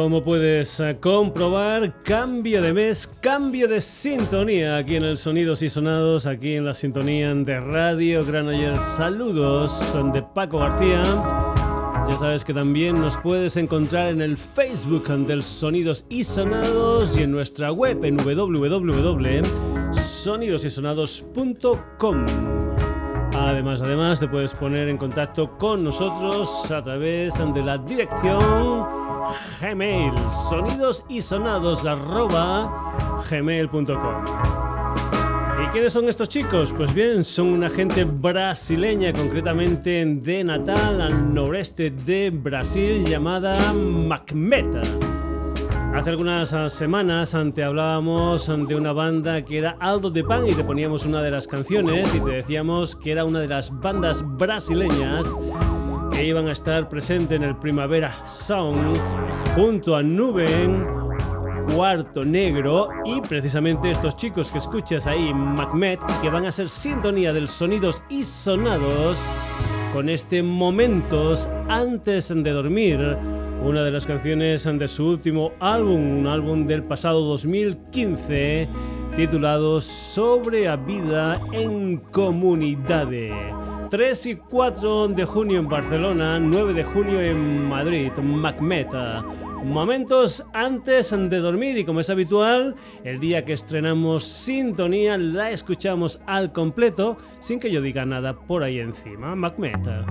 Como puedes eh, comprobar, cambio de mes, cambio de sintonía aquí en el Sonidos y Sonados, aquí en la sintonía de Radio Granollers. Saludos de Paco García. Ya sabes que también nos puedes encontrar en el Facebook del Sonidos y Sonados y en nuestra web en www.sonidosysonados.com. Además, además te puedes poner en contacto con nosotros a través de la dirección Gmail, sonidos y sonados gmail.com. ¿Y quiénes son estos chicos? Pues bien, son una gente brasileña, concretamente de Natal, al noreste de Brasil, llamada Macmeta. Hace algunas semanas te hablábamos de una banda que era Aldo de Pan y te poníamos una de las canciones y te decíamos que era una de las bandas brasileñas que iban a estar presentes en el Primavera Sound junto a Nuben, Cuarto Negro y precisamente estos chicos que escuchas ahí, Macmet, que van a ser sintonía del sonidos y sonados con este Momentos antes de dormir, una de las canciones de su último álbum, un álbum del pasado 2015 titulado Sobre a vida en comunidades. 3 y 4 de junio en Barcelona, 9 de junio en Madrid, Macmeta. Momentos antes de dormir y como es habitual, el día que estrenamos Sintonía la escuchamos al completo sin que yo diga nada por ahí encima. Macmeta.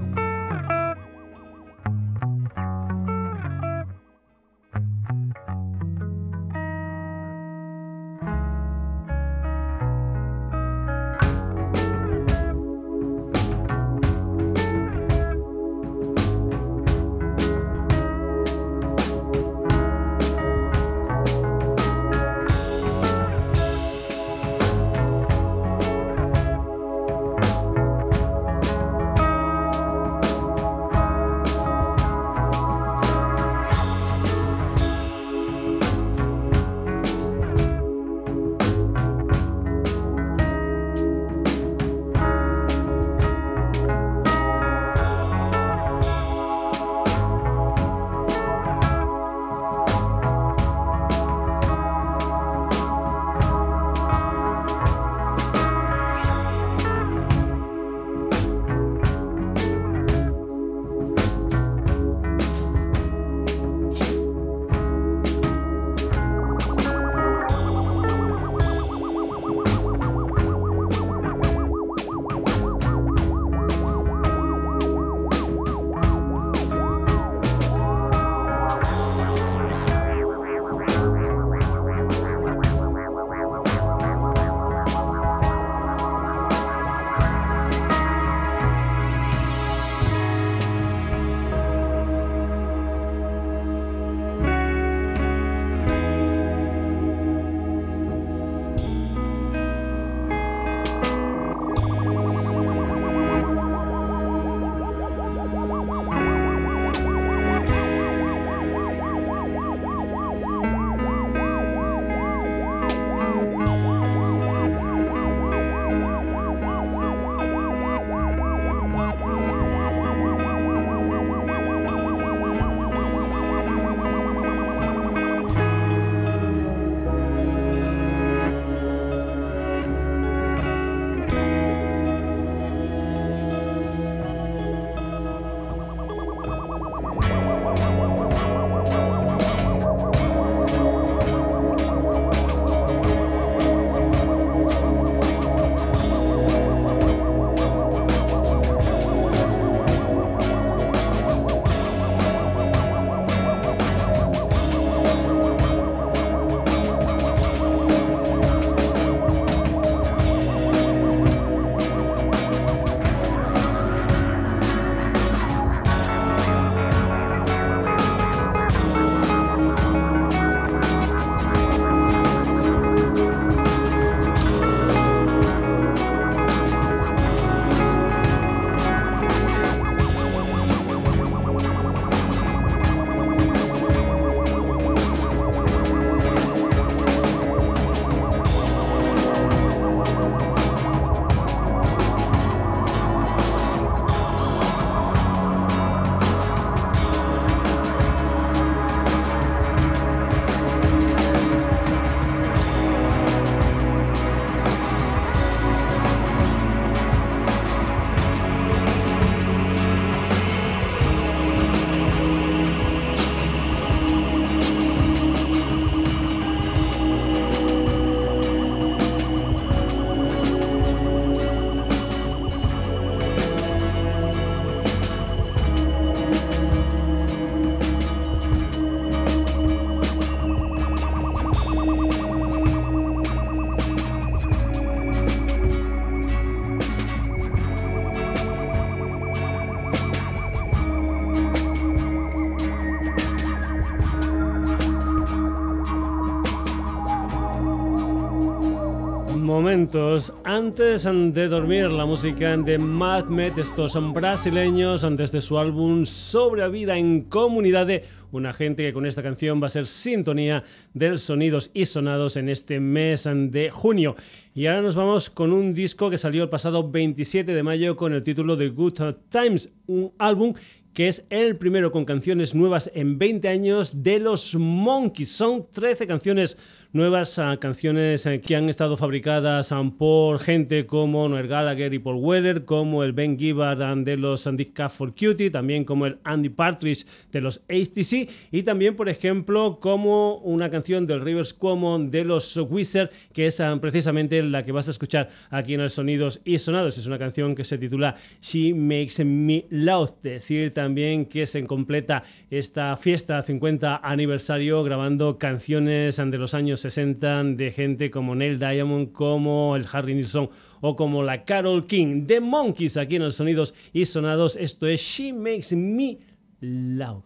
Momentos antes de dormir la música de Mad Met, estos brasileños antes de su álbum Sobre la vida en comunidad, una gente que con esta canción va a ser sintonía de sonidos y sonados en este mes de junio. Y ahora nos vamos con un disco que salió el pasado 27 de mayo con el título de Good Times, un álbum que es el primero con canciones nuevas en 20 años de los Monkeys. Son 13 canciones nuevas ah, canciones eh, que han estado fabricadas ah, por gente como Noel Gallagher y Paul Weller, como el Ben Gibbard ah, de los Andy for Cutie, también como el Andy Partridge de los ACC y también, por ejemplo, como una canción del Rivers Common de los Wizards, que es precisamente la que vas a escuchar aquí en el Sonidos y Sonados. Es una canción que se titula She Makes Me Loud. Decir también que se completa esta fiesta 50 aniversario grabando canciones de los años 60 de gente como Neil Diamond, como el Harry Nilsson o como la Carol King. The Monkeys aquí en los Sonidos y Sonados. Esto es She Makes Me Loud.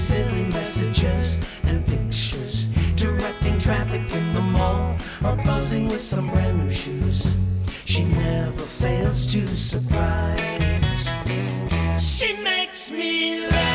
Silly messages and pictures, directing traffic in the mall, or buzzing with some brand new shoes. She never fails to surprise. She makes me You'll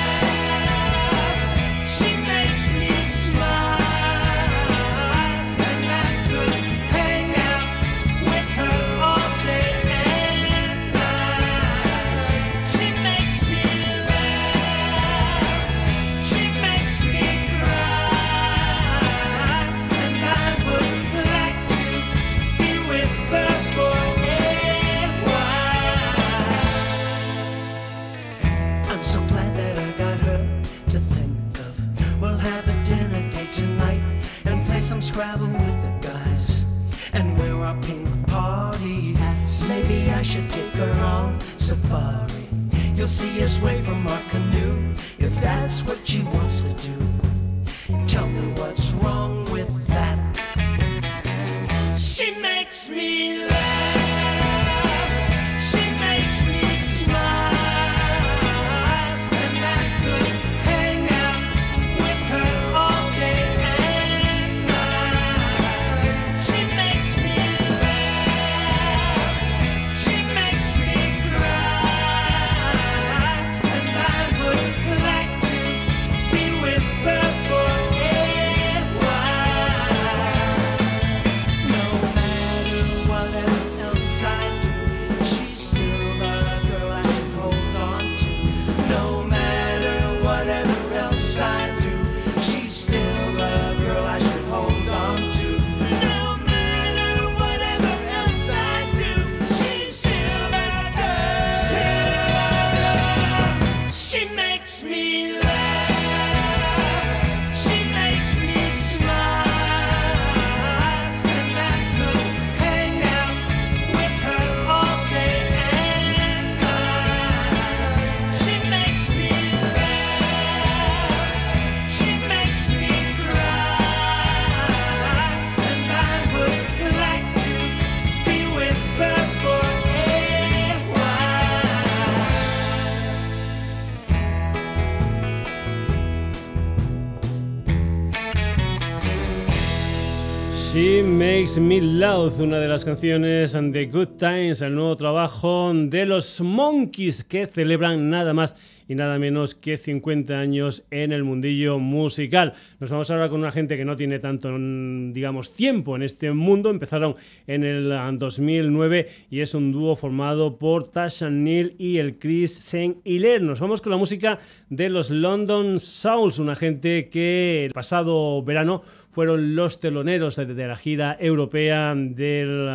Makes Me Loud, una de las canciones de Good Times, el nuevo trabajo de los Monkeys que celebran nada más y nada menos que 50 años en el mundillo musical. Nos vamos ahora con una gente que no tiene tanto, digamos, tiempo en este mundo. Empezaron en el 2009 y es un dúo formado por Tasha Neal y el Chris Saint Hilaire. Nos vamos con la música de los London Souls, una gente que el pasado verano fueron los teloneros de la gira europea del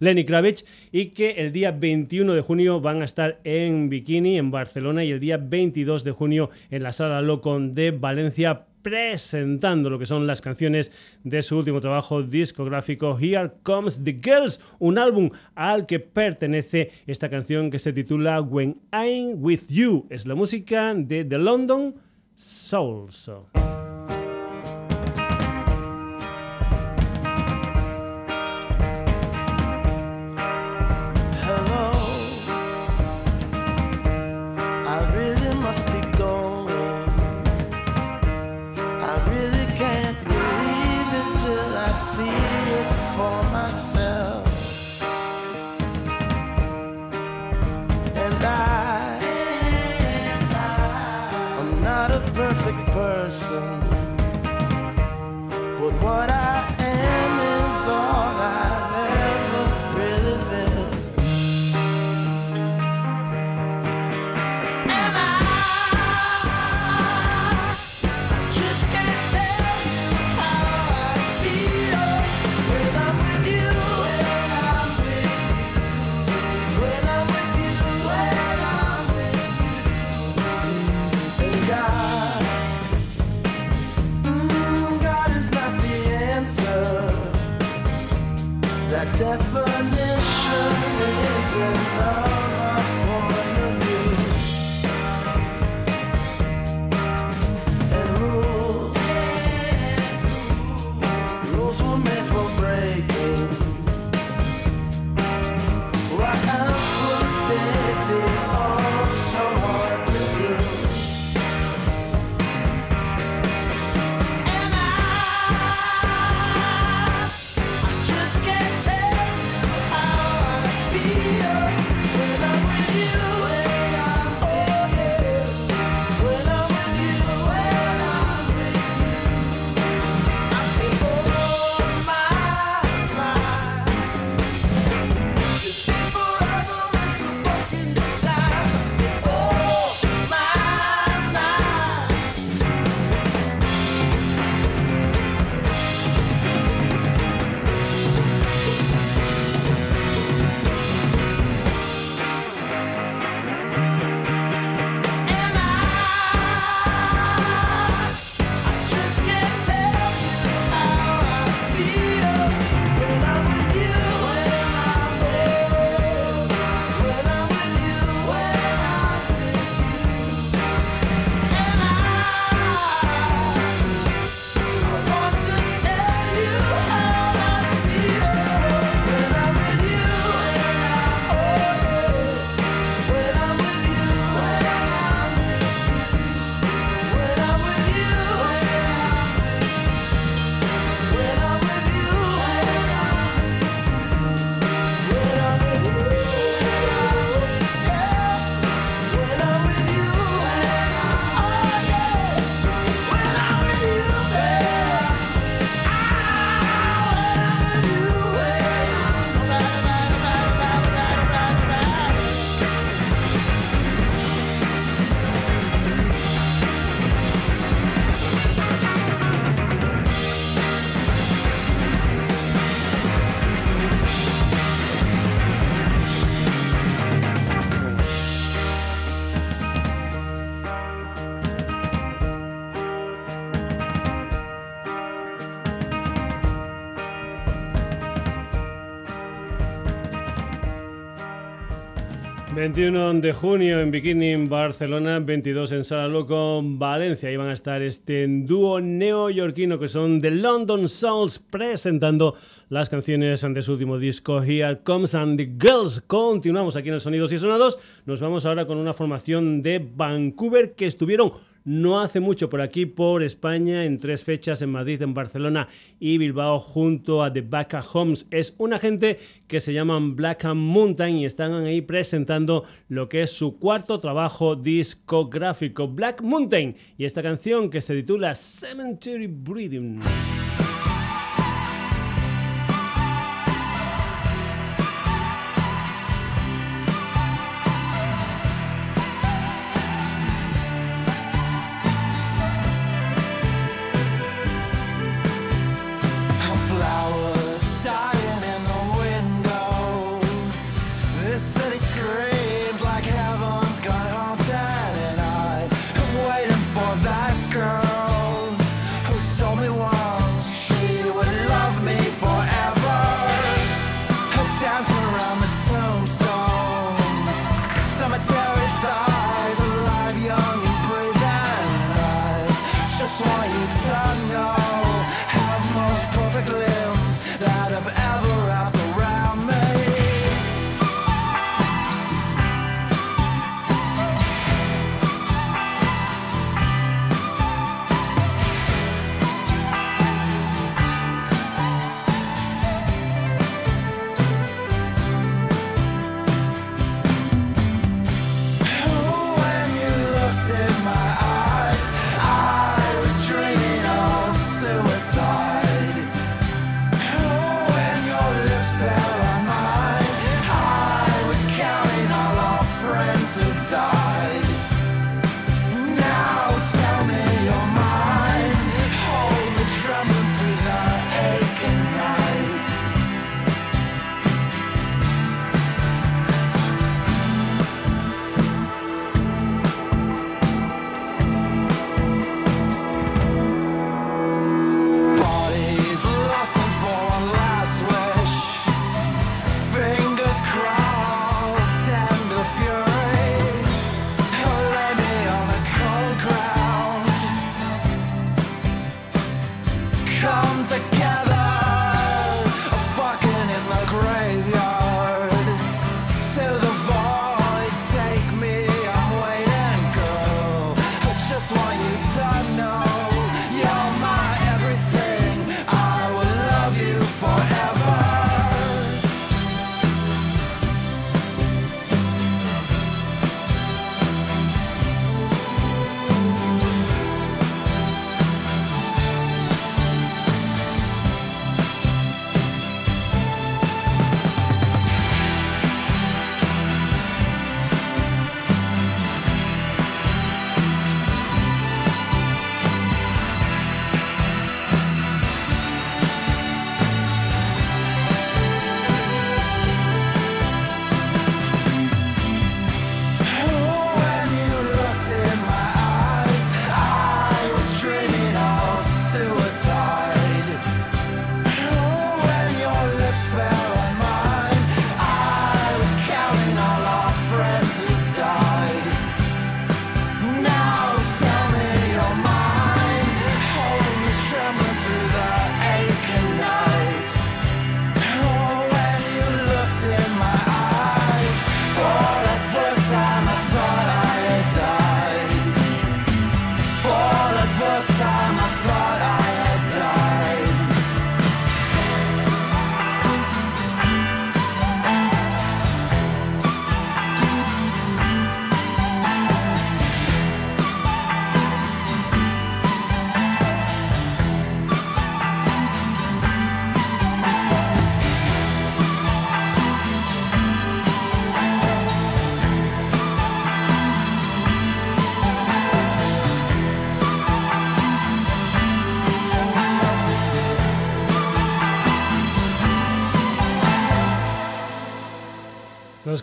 Lenny Kravitz y que el día 21 de junio van a estar en Bikini, en Barcelona, y el día 22 de junio en la Sala Locon de Valencia presentando lo que son las canciones de su último trabajo discográfico Here Comes the Girls, un álbum al que pertenece esta canción que se titula When I'm With You. Es la música de The London Souls. De junio en Bikini, Barcelona, 22 en Sala Loco, Valencia. Ahí van a estar este dúo neoyorquino que son The London Souls presentando las canciones de su último disco Here Comes and the Girls. Continuamos aquí en el Sonidos y Sonados. Nos vamos ahora con una formación de Vancouver que estuvieron no hace mucho por aquí, por España, en tres fechas en Madrid, en Barcelona y Bilbao, junto a The Baca Homes. Es una gente que se llaman Black Mountain y están ahí presentando lo que es su cuarto trabajo discográfico, Black Mountain, y esta canción que se titula Cemetery Breathing.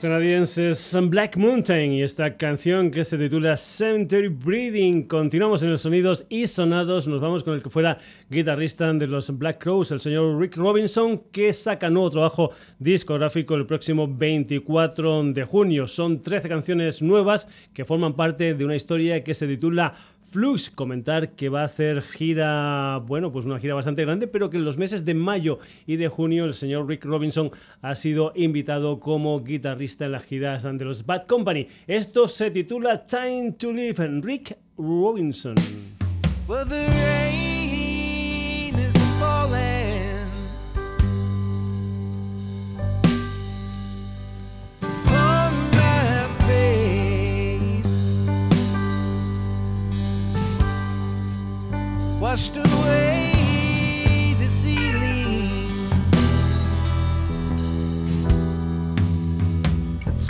Canadienses Black Mountain y esta canción que se titula Century Breathing. Continuamos en los sonidos y sonados. Nos vamos con el que fuera guitarrista de los Black Crows, el señor Rick Robinson, que saca nuevo trabajo discográfico el próximo 24 de junio. Son 13 canciones nuevas que forman parte de una historia que se titula Flux. Comentar que va a hacer gira, bueno, pues una gira bastante grande, pero que en los meses de mayo y de junio el señor Rick Robinson ha sido invitado como guitarrista en las giras de los Bad Company. Esto se titula Time to Live, Rick Robinson. Washed away the ceiling. It's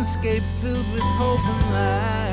landscape filled with hope and light.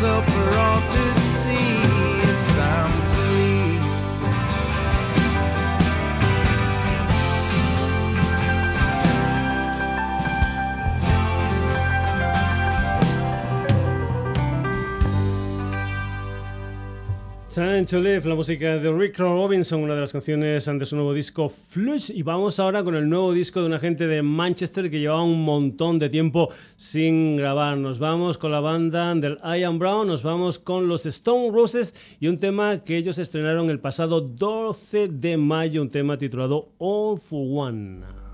So for all to see. La música de Rick Robinson, una de las canciones de su nuevo disco Flush. Y vamos ahora con el nuevo disco de una gente de Manchester que llevaba un montón de tiempo sin grabar. Nos vamos con la banda del Ian Brown, nos vamos con los Stone Roses y un tema que ellos estrenaron el pasado 12 de mayo, un tema titulado All for One.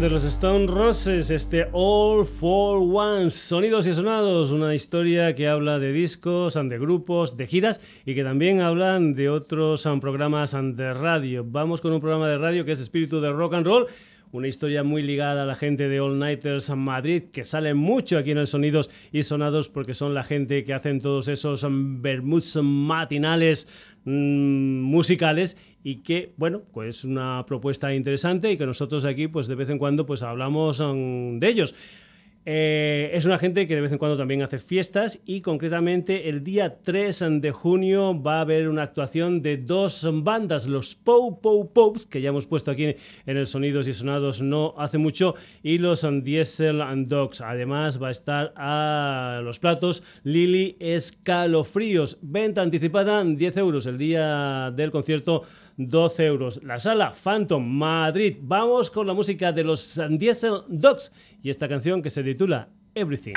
De los Stone Roses, este All for One, sonidos y sonados, una historia que habla de discos, de grupos, de giras y que también hablan de otros programas de radio. Vamos con un programa de radio que es Espíritu de Rock and Roll una historia muy ligada a la gente de All Nighters Madrid, que sale mucho aquí en el Sonidos y Sonados porque son la gente que hacen todos esos vermuts matinales mm, musicales y que, bueno, pues es una propuesta interesante y que nosotros aquí, pues de vez en cuando, pues hablamos mm, de ellos. Eh, es una gente que de vez en cuando también hace fiestas y concretamente el día 3 de junio va a haber una actuación de dos bandas, los Pow Pow Pops, que ya hemos puesto aquí en el Sonidos y Sonados no hace mucho, y los Diesel and Dogs. Además va a estar a los platos Lili Escalofríos. Venta anticipada 10 euros el día del concierto 12 euros. La sala Phantom Madrid. Vamos con la música de los Diesel Dogs y esta canción que se titula Everything.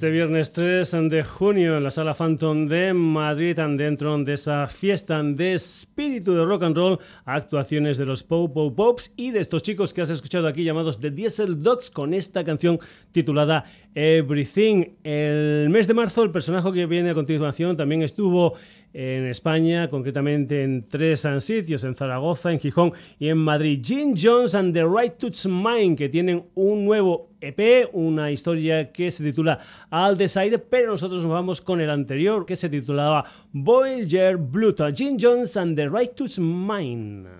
Este viernes 3 de junio en la Sala Phantom de Madrid, dentro de esa fiesta de espíritu de rock and roll, actuaciones de los Pop Pop Pops y de estos chicos que has escuchado aquí llamados The Diesel Dogs con esta canción titulada Everything. El mes de marzo, el personaje que viene a continuación también estuvo en España, concretamente en tres sitios, en Zaragoza, en Gijón y en Madrid. Jim Jones and the Right to Mind, que tienen un nuevo EP, una historia que se titula All Decide, pero nosotros nos vamos con el anterior, que se titulaba Voyager Bluto. Jim Jones and the Right to Mind.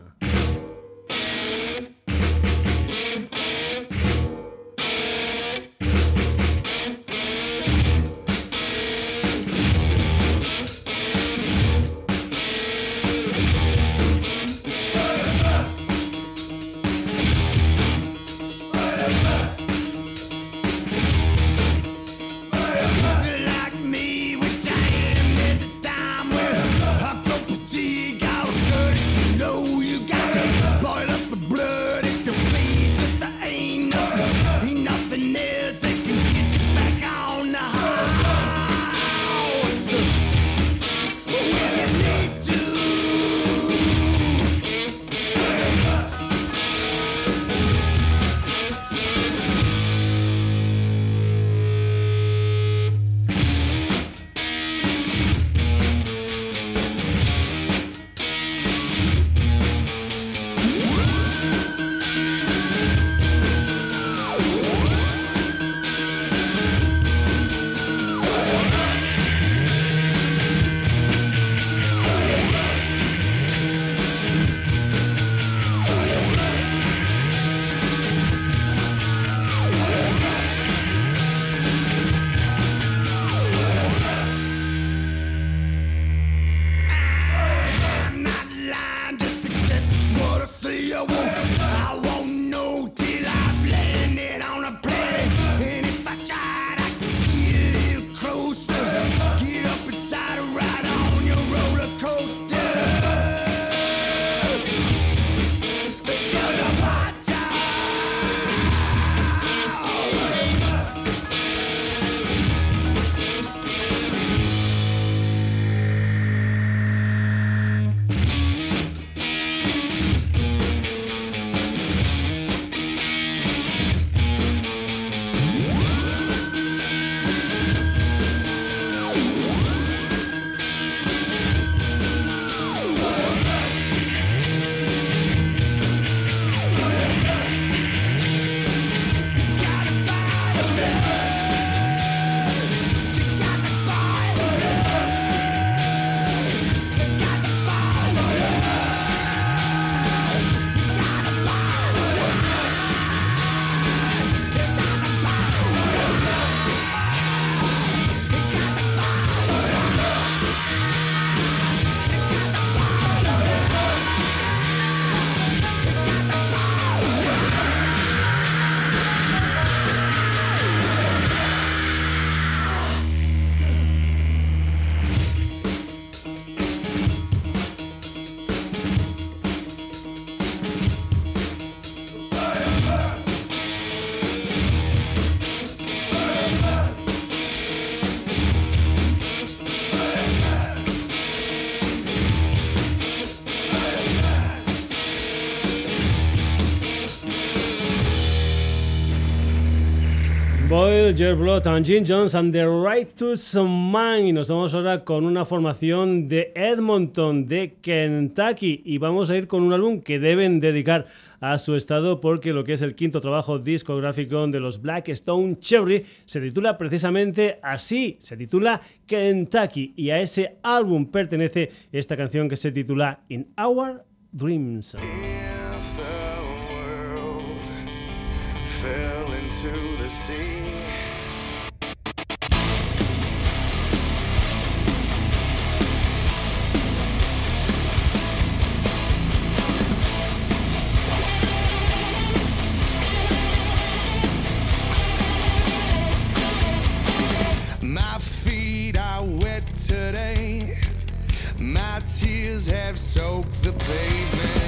Jer Blood and Jim Jones and the Right to. Y nos vamos ahora con una formación de Edmonton, de Kentucky. Y vamos a ir con un álbum que deben dedicar a su estado porque lo que es el quinto trabajo discográfico de los Black Stone Cherry se titula precisamente así, se titula Kentucky y a ese álbum pertenece esta canción que se titula In Our Dreams. into the sea. My feet are wet today. My tears have soaked the pavement.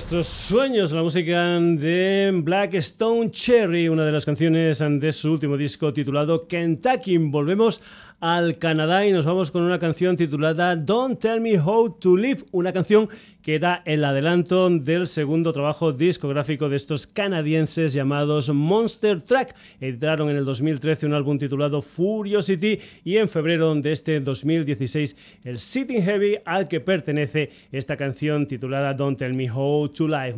En nuestros sueños, la música de Black Stone Cherry, una de las canciones de su último disco titulado Kentucky. Volvemos al Canadá y nos vamos con una canción titulada Don't Tell Me How to Live, una canción que era el adelanto del segundo trabajo discográfico de estos canadienses llamados Monster Track. Editaron en el 2013 un álbum titulado Furiosity y en febrero de este 2016 el Sitting Heavy al que pertenece esta canción titulada Don't Tell Me How to Live.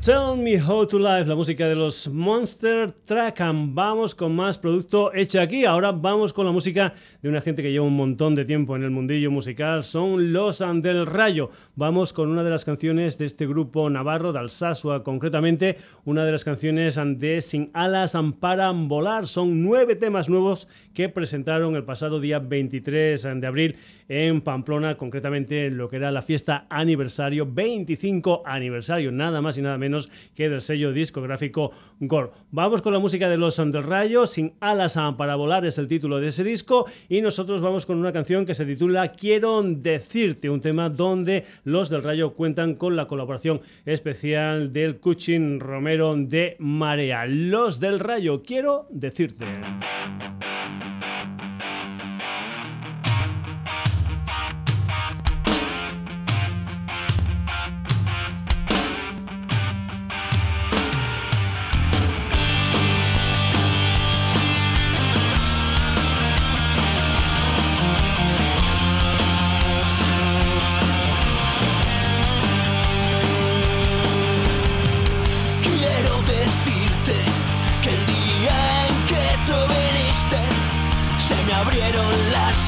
Tell Me How to Live, la música de los Monster Track. Vamos con más producto hecho aquí. Ahora vamos con la música de una gente que lleva un montón de tiempo en el mundillo musical. Son los del Rayo. Vamos con una de las canciones de este grupo navarro, de Alsasua concretamente. Una de las canciones de Sin Alas para Volar. Son nueve temas nuevos que presentaron el pasado día 23 de abril en Pamplona, concretamente en lo que era la fiesta aniversario, 25 aniversario, nada más y nada menos que del sello discográfico Gore. Vamos con la música de los del Rayo, Sin alas para volar es el título de ese disco y nosotros vamos con una canción que se titula Quiero decirte, un tema donde los del Rayo cuentan con la colaboración especial del Cuchin Romero de Marea. Los del Rayo, quiero decirte.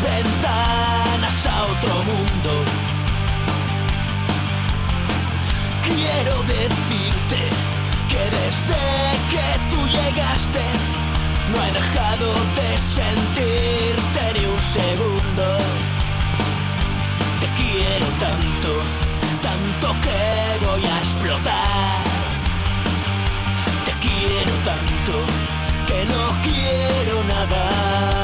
Ventanas a otro mundo. Quiero decirte que desde que tú llegaste no he dejado de sentirte ni un segundo. Te quiero tanto, tanto que voy a explotar. Te quiero tanto que no quiero nada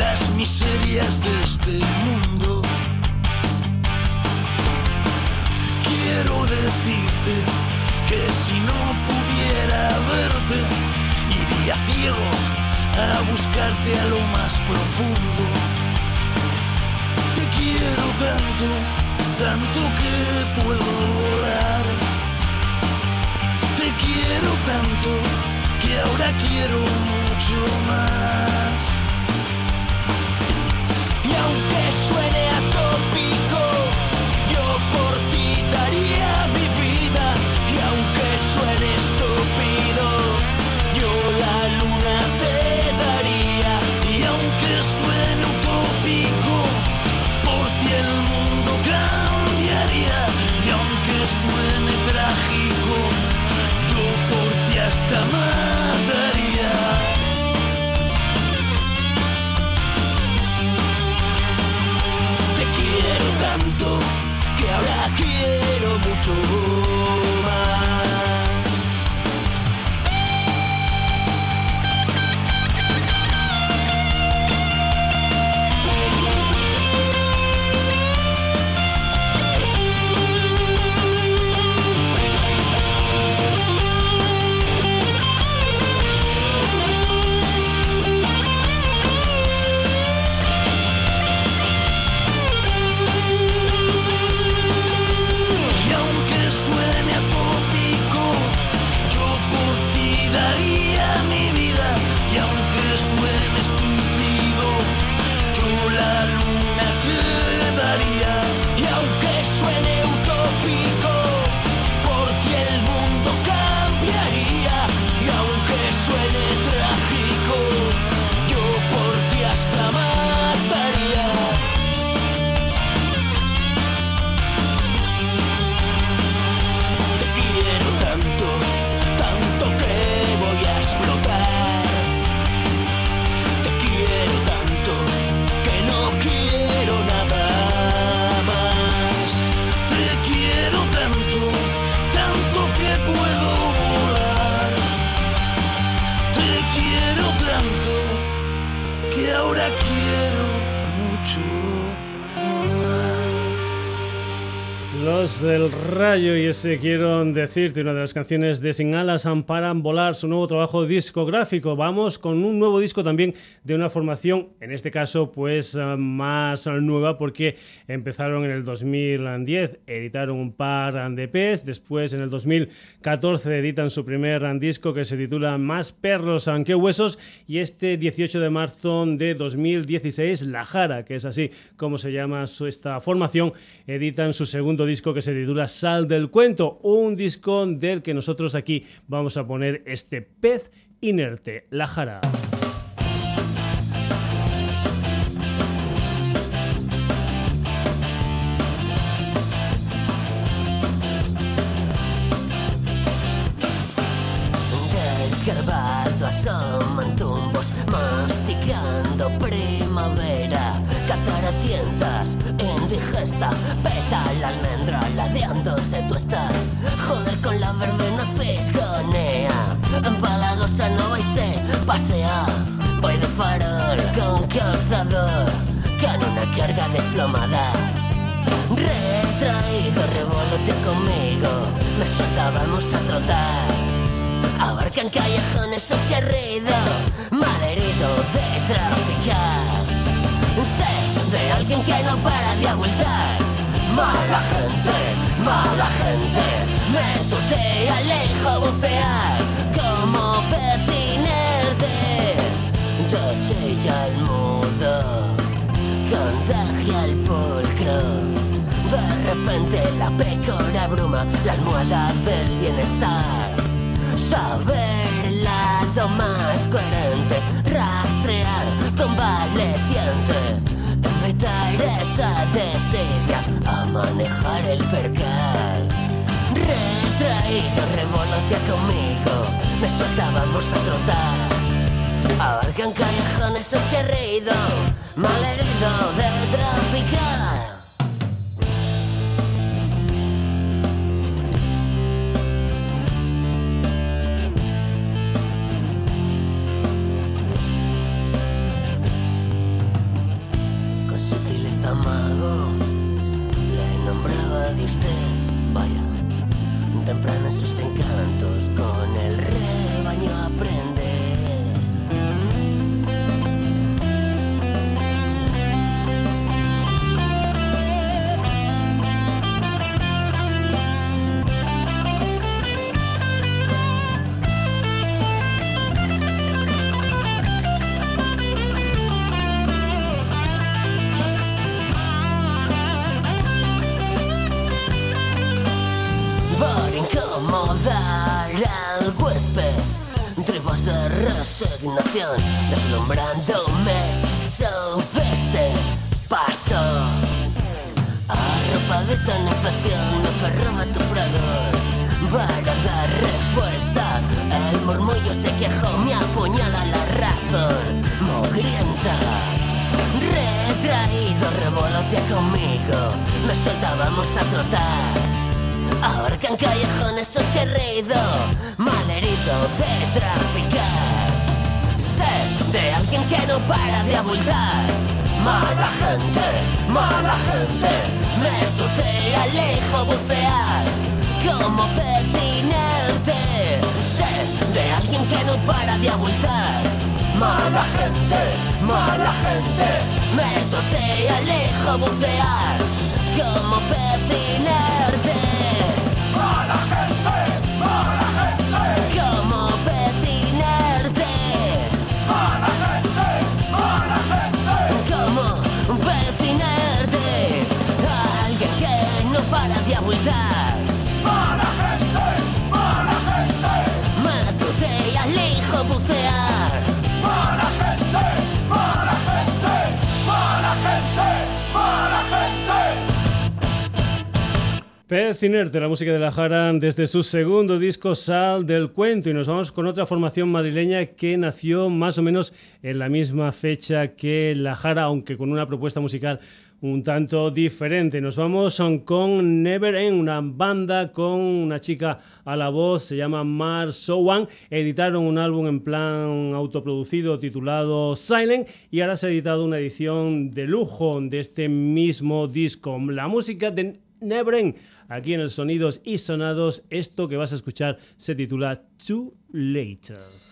las miserias de este mundo. Quiero decirte que si no pudiera verte, iría ciego a buscarte a lo más profundo. Te quiero tanto, tanto que puedo volar quiero tanto que ahora quiero mucho más. Y aunque suene quiero del Rayo y ese quiero decirte, una de las canciones de Sin Alas Amparan Volar, su nuevo trabajo discográfico. Vamos con un nuevo disco también de una formación, en este caso pues eh, más nueva porque empezaron en el 2010, editaron un par de EPs, después en el 2014 editan su primer disco que se titula Más perros aunque huesos y este 18 de marzo de 2016 La Jara, que es así como se llama esta formación, editan su segundo disco que se titula Sal del Cuento, un disco del que nosotros aquí vamos a poner este pez inerte, la jara. Indigesta peta la almendra ladeándose tu está joder con la verbena fisgonea. Empalagosa no vais se pasea. Voy de farol con calzador con una carga desplomada. Retraído revolote conmigo. Me soltábamos a trotar. Abarcan callejones ocherrido, malherido de traficar. Sé de alguien que no para de abultar. Mala gente, mala gente, me tutea, lejos bucear como pecinerte. Tochilla el mudo, contagia el pulcro. De repente la pecora bruma la almohada del bienestar. Saber lado más coherente, rastrear convaleciente, invitar esa desidia a manejar el percal. Retraído, revolotea conmigo, me soltábamos a trotar. Abarcan callejones ocherrido, malherido de traficar. Callejones ocherrido, malherido de traficar. Sé de alguien que no para de abultar. Mala gente, mala gente, me tutea, lejos bucear. Como pez inerte. Sé de alguien que no para de abultar. Mala gente, mala gente, me tutea, lejos bucear. Como pez lejos bucear. Pez Inerte, la música de la Jara desde su segundo disco Sal del Cuento y nos vamos con otra formación madrileña que nació más o menos en la misma fecha que la Jara, aunque con una propuesta musical un tanto diferente. Nos vamos con Never End, una banda con una chica a la voz, se llama Mar Sowan. Editaron un álbum en plan autoproducido titulado Silent y ahora se ha editado una edición de lujo de este mismo disco. La música de Nebren. Aquí en el Sonidos y Sonados, esto que vas a escuchar se titula Too Late.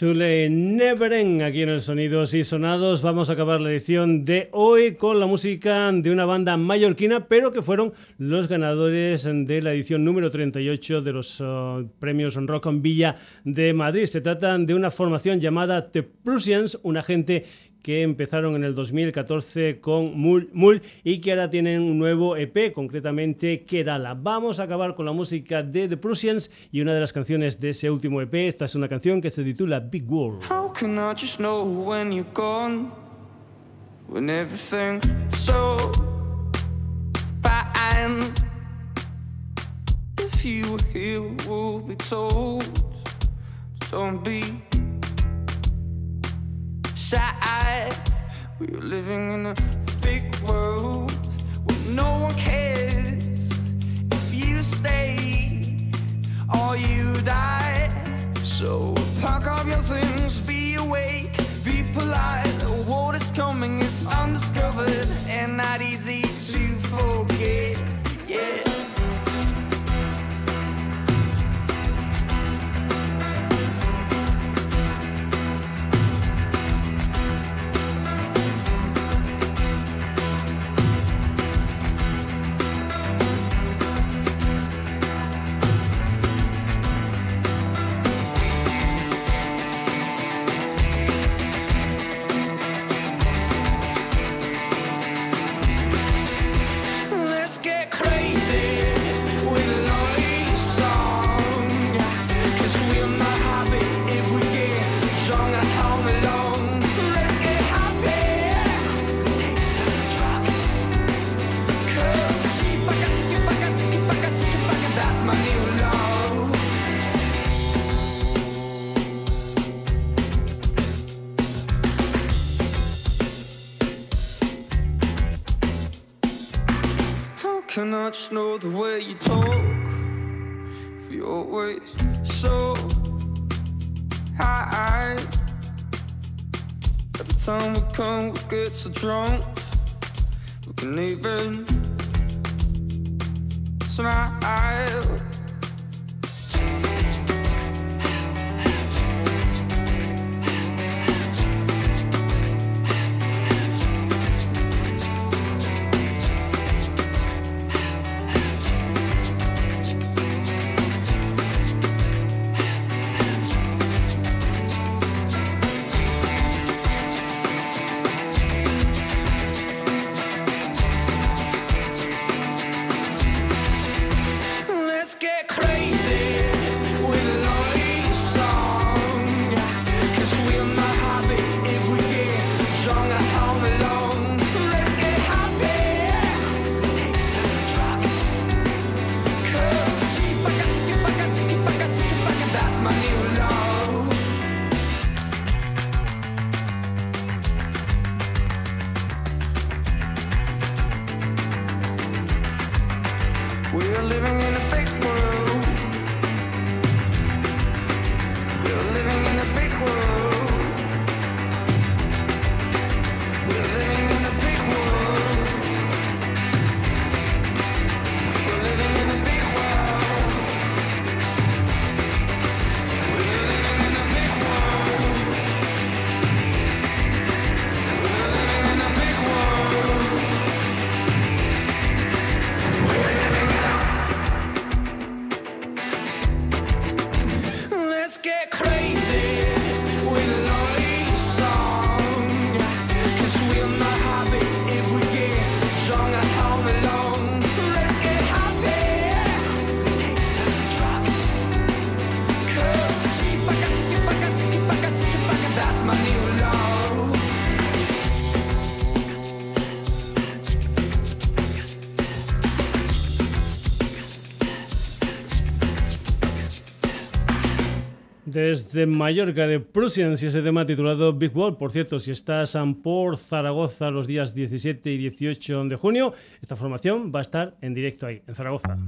Chule Neveren, aquí en el Sonidos y Sonados. Vamos a acabar la edición de hoy con la música de una banda mallorquina, pero que fueron los ganadores de la edición número 38 de los uh, premios Rock en Villa de Madrid. Se trata de una formación llamada The Prussians, una gente que empezaron en el 2014 con Mul, y que ahora tienen un nuevo EP, concretamente Kerala. Vamos a acabar con la música de The Prussians y una de las canciones de ese último EP. Esta es una canción que se titula Big World. How can just know when you're gone? When everything's so fine. If you were here, We are living in a big world where no one cares if you stay or you die. So pack up your things, be awake, be polite. What is coming is undiscovered and not easy to forget. Yeah. Know the way you talk? You're always so high. Every time we come, we get so drunk. We can even smile. Desde Mallorca de Prussians y ese tema titulado Big Wall. Por cierto, si estás por Zaragoza los días 17 y 18 de junio, esta formación va a estar en directo ahí, en Zaragoza.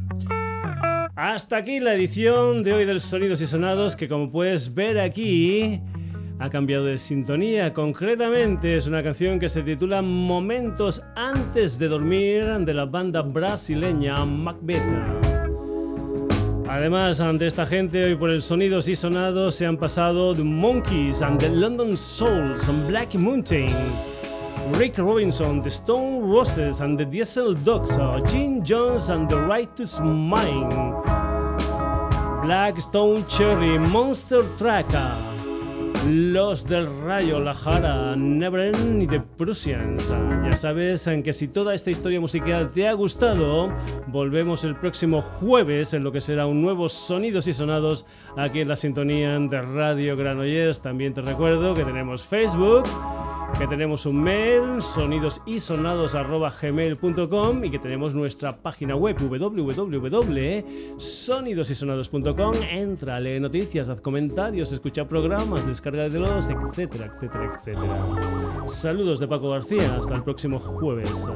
Hasta aquí la edición de hoy del Sonidos y Sonados, que como puedes ver aquí ha cambiado de sintonía. Concretamente es una canción que se titula Momentos antes de dormir de la banda brasileña Macbeth. Además, ante esta gente, hoy por el Sonidos y Sonados se han pasado The Monkeys and the London Souls and Black Mountain, Rick Robinson, The Stone Roses and the Diesel Dogs, Gene Jones and the Righteous Mind, Black Stone Cherry, Monster Tracker. Los del Rayo, La Jara, Neverend y The Prussians. Ya sabes en que si toda esta historia musical te ha gustado, volvemos el próximo jueves en lo que será un nuevo Sonidos y Sonados aquí en la sintonía de Radio Granollers. También te recuerdo que tenemos Facebook que tenemos un mail sonidosisonados.gmail.com y que tenemos nuestra página web www.sonidosysonados.com entra, lee noticias, haz comentarios, escucha programas, descarga de los, etcétera, etcétera, etcétera. Saludos de Paco García, hasta el próximo jueves.